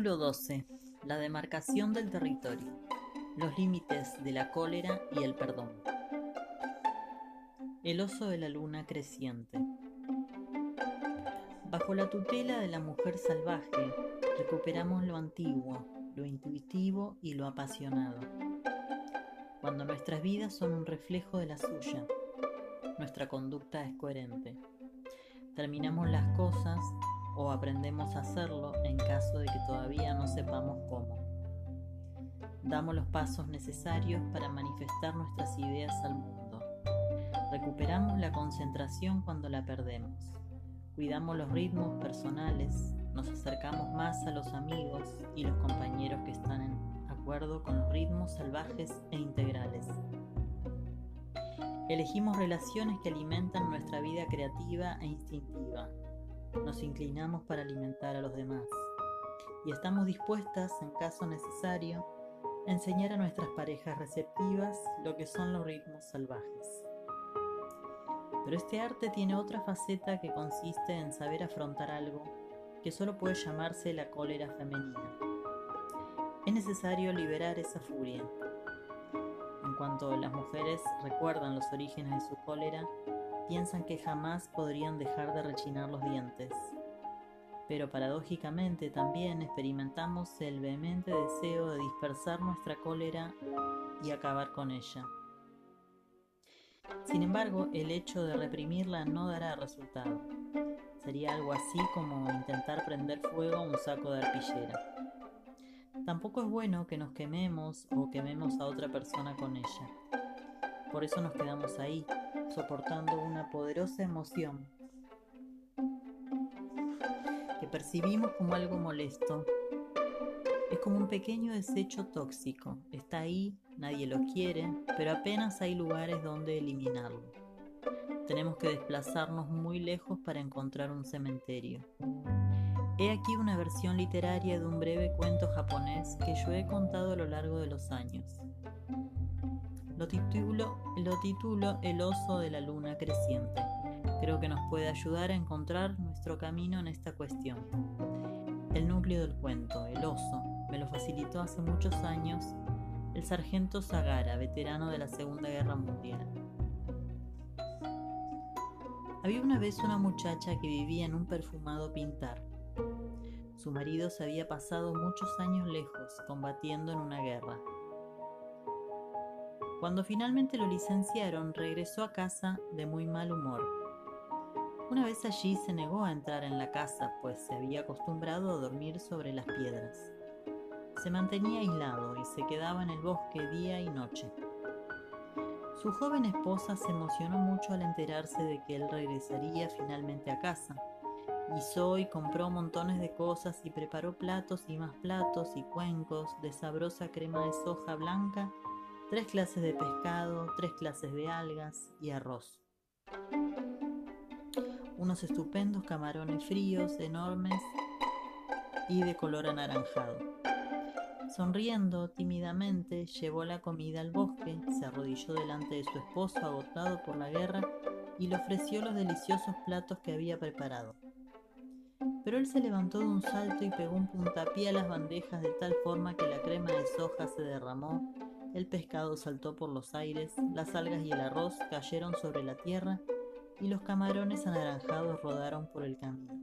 Capítulo 12. La demarcación del territorio. Los límites de la cólera y el perdón. El oso de la luna creciente. Bajo la tutela de la mujer salvaje, recuperamos lo antiguo, lo intuitivo y lo apasionado. Cuando nuestras vidas son un reflejo de la suya, nuestra conducta es coherente. Terminamos las cosas o aprendemos a hacerlo en caso de que todavía no sepamos cómo. Damos los pasos necesarios para manifestar nuestras ideas al mundo. Recuperamos la concentración cuando la perdemos. Cuidamos los ritmos personales, nos acercamos más a los amigos y los compañeros que están en acuerdo con los ritmos salvajes e integrales. Elegimos relaciones que alimentan nuestra vida creativa e instintiva, nos inclinamos para alimentar a los demás y estamos dispuestas, en caso necesario, a enseñar a nuestras parejas receptivas lo que son los ritmos salvajes. Pero este arte tiene otra faceta que consiste en saber afrontar algo que solo puede llamarse la cólera femenina. Es necesario liberar esa furia. En cuanto las mujeres recuerdan los orígenes de su cólera, piensan que jamás podrían dejar de rechinar los dientes. Pero paradójicamente también experimentamos el vehemente deseo de dispersar nuestra cólera y acabar con ella. Sin embargo, el hecho de reprimirla no dará resultado. Sería algo así como intentar prender fuego a un saco de arpillera. Tampoco es bueno que nos quememos o quememos a otra persona con ella. Por eso nos quedamos ahí, soportando una poderosa emoción que percibimos como algo molesto. Es como un pequeño desecho tóxico. Está ahí, nadie lo quiere, pero apenas hay lugares donde eliminarlo. Tenemos que desplazarnos muy lejos para encontrar un cementerio. He aquí una versión literaria de un breve cuento japonés que yo he contado a lo largo de los años. Lo titulo, lo titulo El oso de la luna creciente. Creo que nos puede ayudar a encontrar nuestro camino en esta cuestión. El núcleo del cuento, el oso, me lo facilitó hace muchos años el sargento Sagara, veterano de la Segunda Guerra Mundial. Había una vez una muchacha que vivía en un perfumado pintar. Su marido se había pasado muchos años lejos, combatiendo en una guerra. Cuando finalmente lo licenciaron, regresó a casa de muy mal humor. Una vez allí se negó a entrar en la casa, pues se había acostumbrado a dormir sobre las piedras. Se mantenía aislado y se quedaba en el bosque día y noche. Su joven esposa se emocionó mucho al enterarse de que él regresaría finalmente a casa. Guisó y compró montones de cosas y preparó platos y más platos y cuencos de sabrosa crema de soja blanca tres clases de pescado, tres clases de algas y arroz. Unos estupendos camarones fríos, enormes y de color anaranjado. Sonriendo tímidamente, llevó la comida al bosque, se arrodilló delante de su esposo agotado por la guerra y le ofreció los deliciosos platos que había preparado. Pero él se levantó de un salto y pegó un puntapié a las bandejas de tal forma que la crema de soja se derramó el pescado saltó por los aires, las algas y el arroz cayeron sobre la tierra y los camarones anaranjados rodaron por el camino.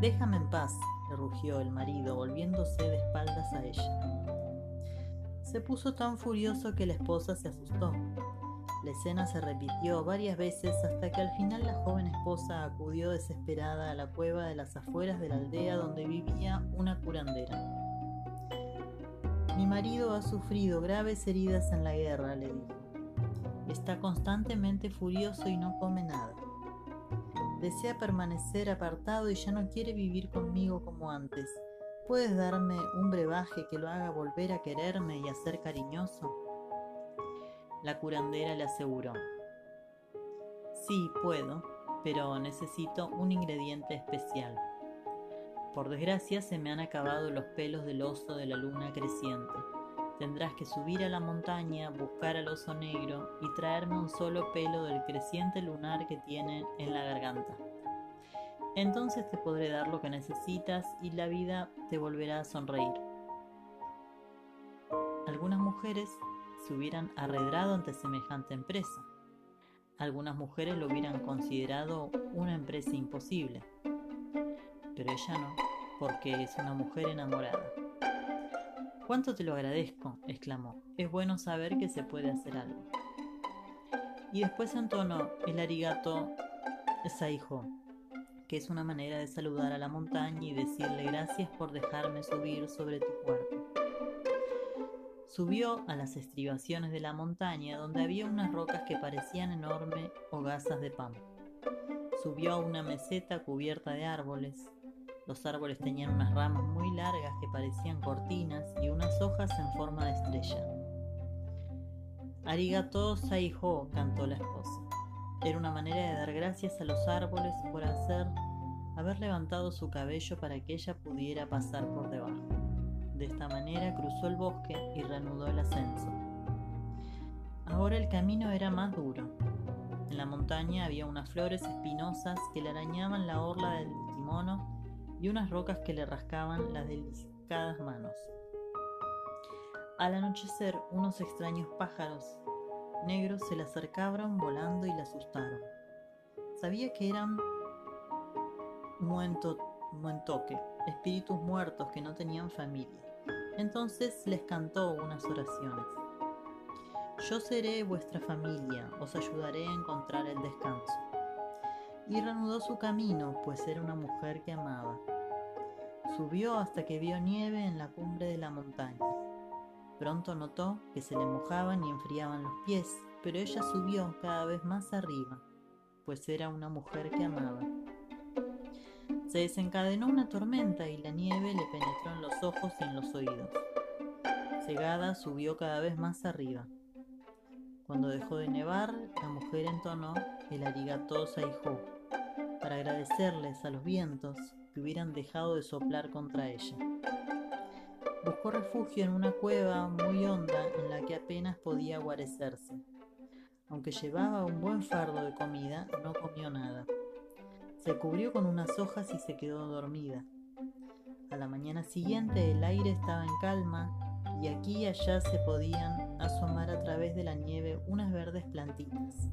Déjame en paz, le rugió el marido, volviéndose de espaldas a ella. Se puso tan furioso que la esposa se asustó. La escena se repitió varias veces hasta que al final la joven esposa acudió desesperada a la cueva de las afueras de la aldea donde vivía una curandera. Mi marido ha sufrido graves heridas en la guerra, le dijo. Está constantemente furioso y no come nada. Desea permanecer apartado y ya no quiere vivir conmigo como antes. ¿Puedes darme un brebaje que lo haga volver a quererme y a ser cariñoso? La curandera le aseguró. Sí, puedo, pero necesito un ingrediente especial. Por desgracia se me han acabado los pelos del oso de la luna creciente. Tendrás que subir a la montaña, buscar al oso negro y traerme un solo pelo del creciente lunar que tiene en la garganta. Entonces te podré dar lo que necesitas y la vida te volverá a sonreír. Algunas mujeres se hubieran arredrado ante semejante empresa. Algunas mujeres lo hubieran considerado una empresa imposible. Pero ella no, porque es una mujer enamorada. ¿Cuánto te lo agradezco? exclamó. Es bueno saber que se puede hacer algo. Y después entonó el arigato saijo, que es una manera de saludar a la montaña y decirle gracias por dejarme subir sobre tu cuerpo. Subió a las estribaciones de la montaña donde había unas rocas que parecían enormes hogazas de pan. Subió a una meseta cubierta de árboles, los árboles tenían unas ramas muy largas que parecían cortinas y unas hojas en forma de estrella. Arigato Saiho, cantó la esposa. Era una manera de dar gracias a los árboles por hacer haber levantado su cabello para que ella pudiera pasar por debajo. De esta manera cruzó el bosque y reanudó el ascenso. Ahora el camino era más duro. En la montaña había unas flores espinosas que le arañaban la orla del kimono y unas rocas que le rascaban las delicadas manos. Al anochecer, unos extraños pájaros negros se le acercaron volando y le asustaron. Sabía que eran muentoque, espíritus muertos que no tenían familia. Entonces les cantó unas oraciones. Yo seré vuestra familia, os ayudaré a encontrar el descanso. Y reanudó su camino, pues era una mujer que amaba. Subió hasta que vio nieve en la cumbre de la montaña. Pronto notó que se le mojaban y enfriaban los pies, pero ella subió cada vez más arriba, pues era una mujer que amaba. Se desencadenó una tormenta y la nieve le penetró en los ojos y en los oídos. Cegada subió cada vez más arriba. Cuando dejó de nevar, la mujer entonó el arigato saihou para agradecerles a los vientos que hubieran dejado de soplar contra ella. Buscó refugio en una cueva muy honda en la que apenas podía guarecerse. Aunque llevaba un buen fardo de comida, no comió nada. Se cubrió con unas hojas y se quedó dormida. A la mañana siguiente el aire estaba en calma y aquí y allá se podían asomar a través de la nieve unas verdes plantitas.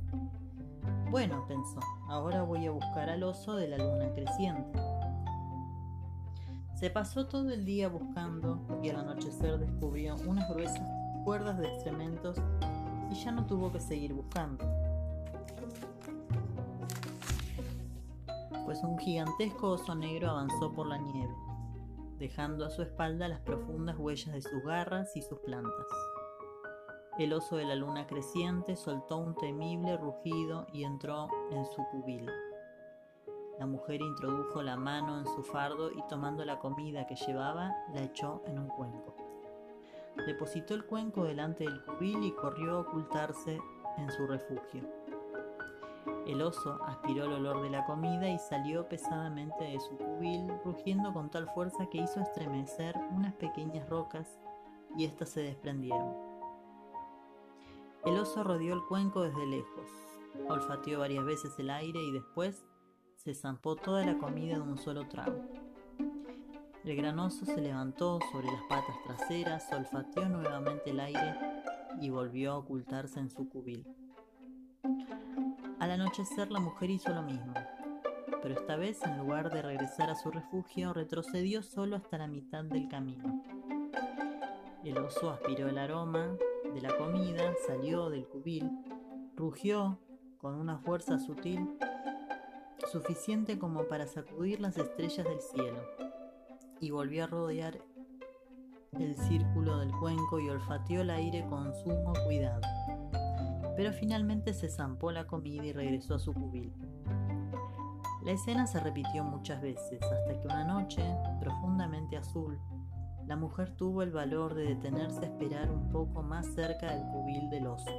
Bueno, pensó, ahora voy a buscar al oso de la luna creciente. Se pasó todo el día buscando y al anochecer descubrió unas gruesas cuerdas de excrementos y ya no tuvo que seguir buscando. Pues un gigantesco oso negro avanzó por la nieve, dejando a su espalda las profundas huellas de sus garras y sus plantas. El oso de la luna creciente soltó un temible rugido y entró en su cubil. La mujer introdujo la mano en su fardo y tomando la comida que llevaba, la echó en un cuenco. Depositó el cuenco delante del cubil y corrió a ocultarse en su refugio. El oso aspiró el olor de la comida y salió pesadamente de su cubil, rugiendo con tal fuerza que hizo estremecer unas pequeñas rocas y éstas se desprendieron. El oso rodeó el cuenco desde lejos, olfateó varias veces el aire y después se zampó toda la comida de un solo trago. El granoso se levantó sobre las patas traseras, olfateó nuevamente el aire y volvió a ocultarse en su cubil. Al anochecer la mujer hizo lo mismo, pero esta vez en lugar de regresar a su refugio retrocedió solo hasta la mitad del camino. El oso aspiró el aroma de la comida, salió del cubil, rugió con una fuerza sutil suficiente como para sacudir las estrellas del cielo, y volvió a rodear el círculo del cuenco y olfateó el aire con sumo cuidado. Pero finalmente se zampó la comida y regresó a su cubil. La escena se repitió muchas veces hasta que una noche, profundamente azul, la mujer tuvo el valor de detenerse a esperar un poco más cerca del cubil del oso.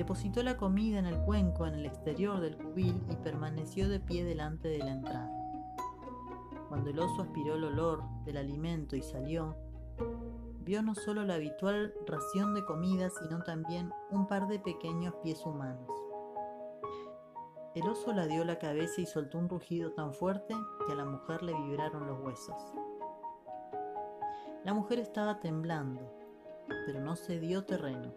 Depositó la comida en el cuenco en el exterior del cubil y permaneció de pie delante de la entrada. Cuando el oso aspiró el olor del alimento y salió, vio no solo la habitual ración de comida, sino también un par de pequeños pies humanos. El oso la dio la cabeza y soltó un rugido tan fuerte que a la mujer le vibraron los huesos. La mujer estaba temblando, pero no se dio terreno.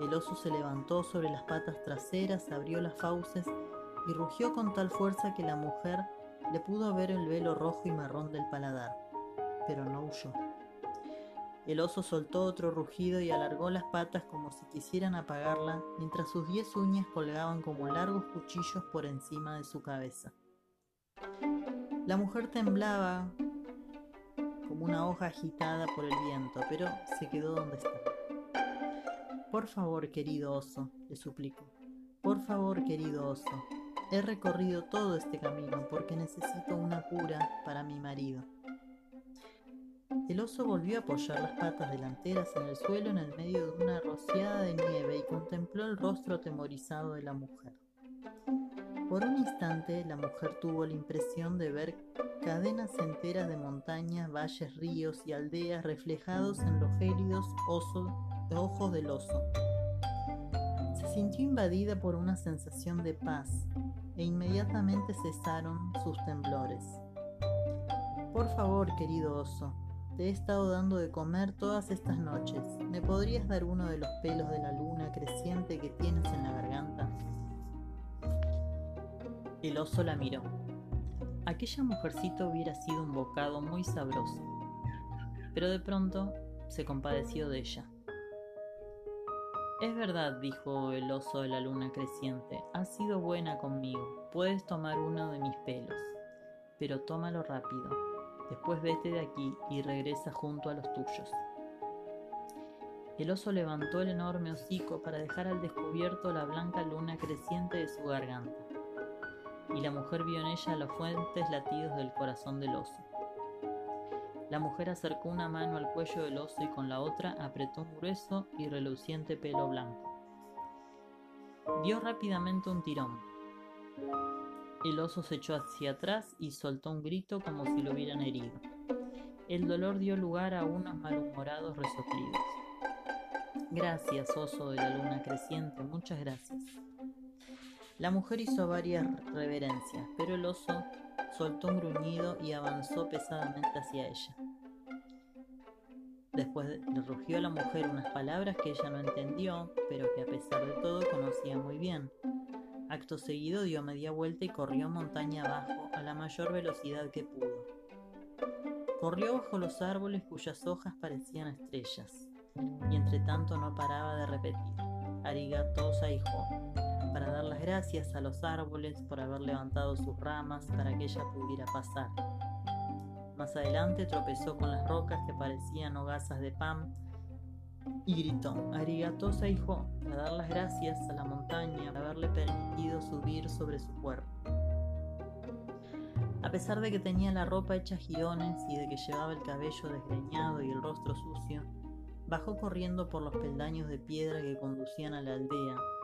El oso se levantó sobre las patas traseras, abrió las fauces y rugió con tal fuerza que la mujer le pudo ver el velo rojo y marrón del paladar, pero no huyó. El oso soltó otro rugido y alargó las patas como si quisieran apagarla, mientras sus diez uñas colgaban como largos cuchillos por encima de su cabeza. La mujer temblaba como una hoja agitada por el viento, pero se quedó donde estaba. Por favor, querido oso, le suplicó. Por favor, querido oso, he recorrido todo este camino porque necesito una cura para mi marido. El oso volvió a apoyar las patas delanteras en el suelo en el medio de una rociada de nieve y contempló el rostro atemorizado de la mujer. Por un instante la mujer tuvo la impresión de ver cadenas enteras de montañas, valles, ríos y aldeas reflejados en los gélidos ojos del oso. Se sintió invadida por una sensación de paz e inmediatamente cesaron sus temblores. Por favor, querido oso, te he estado dando de comer todas estas noches. ¿Me podrías dar uno de los pelos de la luna creciente que tienes en la garganta? El oso la miró. Aquella mujercita hubiera sido un bocado muy sabroso, pero de pronto se compadeció de ella. Es verdad, dijo el oso de la luna creciente, has sido buena conmigo, puedes tomar uno de mis pelos, pero tómalo rápido, Después vete de aquí y regresa junto a los tuyos. El oso levantó el enorme hocico para dejar al descubierto la blanca luna creciente de su garganta, y la mujer vio en ella los fuertes latidos del corazón del oso. La mujer acercó una mano al cuello del oso y con la otra apretó un grueso y reluciente pelo blanco. Dio rápidamente un tirón. El oso se echó hacia atrás y soltó un grito como si lo hubieran herido. El dolor dio lugar a unos malhumorados resoplidos. Gracias, oso de la luna creciente, muchas gracias. La mujer hizo varias reverencias, pero el oso soltó un gruñido y avanzó pesadamente hacia ella. Después le rugió a la mujer unas palabras que ella no entendió, pero que a pesar de todo conocía muy bien. Acto seguido dio media vuelta y corrió montaña abajo a la mayor velocidad que pudo. Corrió bajo los árboles cuyas hojas parecían estrellas, y entre tanto no paraba de repetir, arigato hijo, para dar las gracias a los árboles por haber levantado sus ramas para que ella pudiera pasar. Más adelante tropezó con las rocas que parecían hogazas de pan y gritó, Arigatosa hijo, a dar las gracias a la montaña por haberle permitido subir sobre su cuerpo. A pesar de que tenía la ropa hecha girones y de que llevaba el cabello desgreñado y el rostro sucio, bajó corriendo por los peldaños de piedra que conducían a la aldea.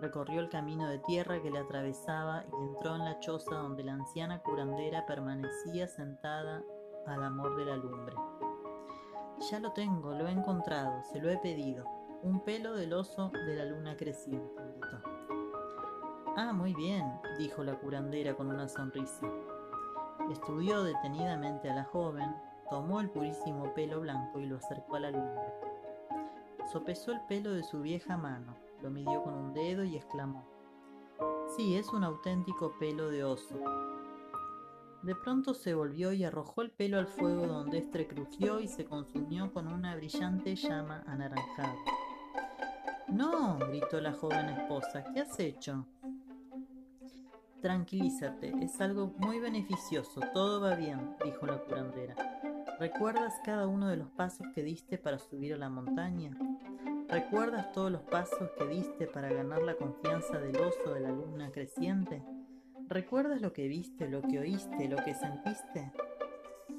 Recorrió el camino de tierra que le atravesaba y entró en la choza donde la anciana curandera permanecía sentada al amor de la lumbre. Ya lo tengo, lo he encontrado, se lo he pedido. Un pelo del oso de la luna creciente, gritó. Ah, muy bien, dijo la curandera con una sonrisa. Estudió detenidamente a la joven, tomó el purísimo pelo blanco y lo acercó a la lumbre. Sopesó el pelo de su vieja mano, lo midió con un dedo y exclamó, Sí, es un auténtico pelo de oso. De pronto se volvió y arrojó el pelo al fuego donde éste crujió y se consumió con una brillante llama anaranjada. No, gritó la joven esposa, ¿qué has hecho? Tranquilízate, es algo muy beneficioso, todo va bien, dijo la curandera. ¿Recuerdas cada uno de los pasos que diste para subir a la montaña? ¿Recuerdas todos los pasos que diste para ganar la confianza del oso de la luna creciente? ¿Recuerdas lo que viste, lo que oíste, lo que sentiste?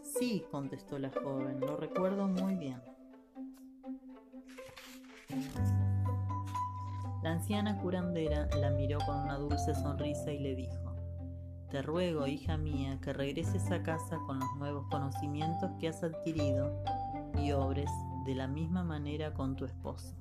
Sí, contestó la joven, lo recuerdo muy bien. La anciana curandera la miró con una dulce sonrisa y le dijo, Te ruego, hija mía, que regreses a casa con los nuevos conocimientos que has adquirido y obres de la misma manera con tu esposo.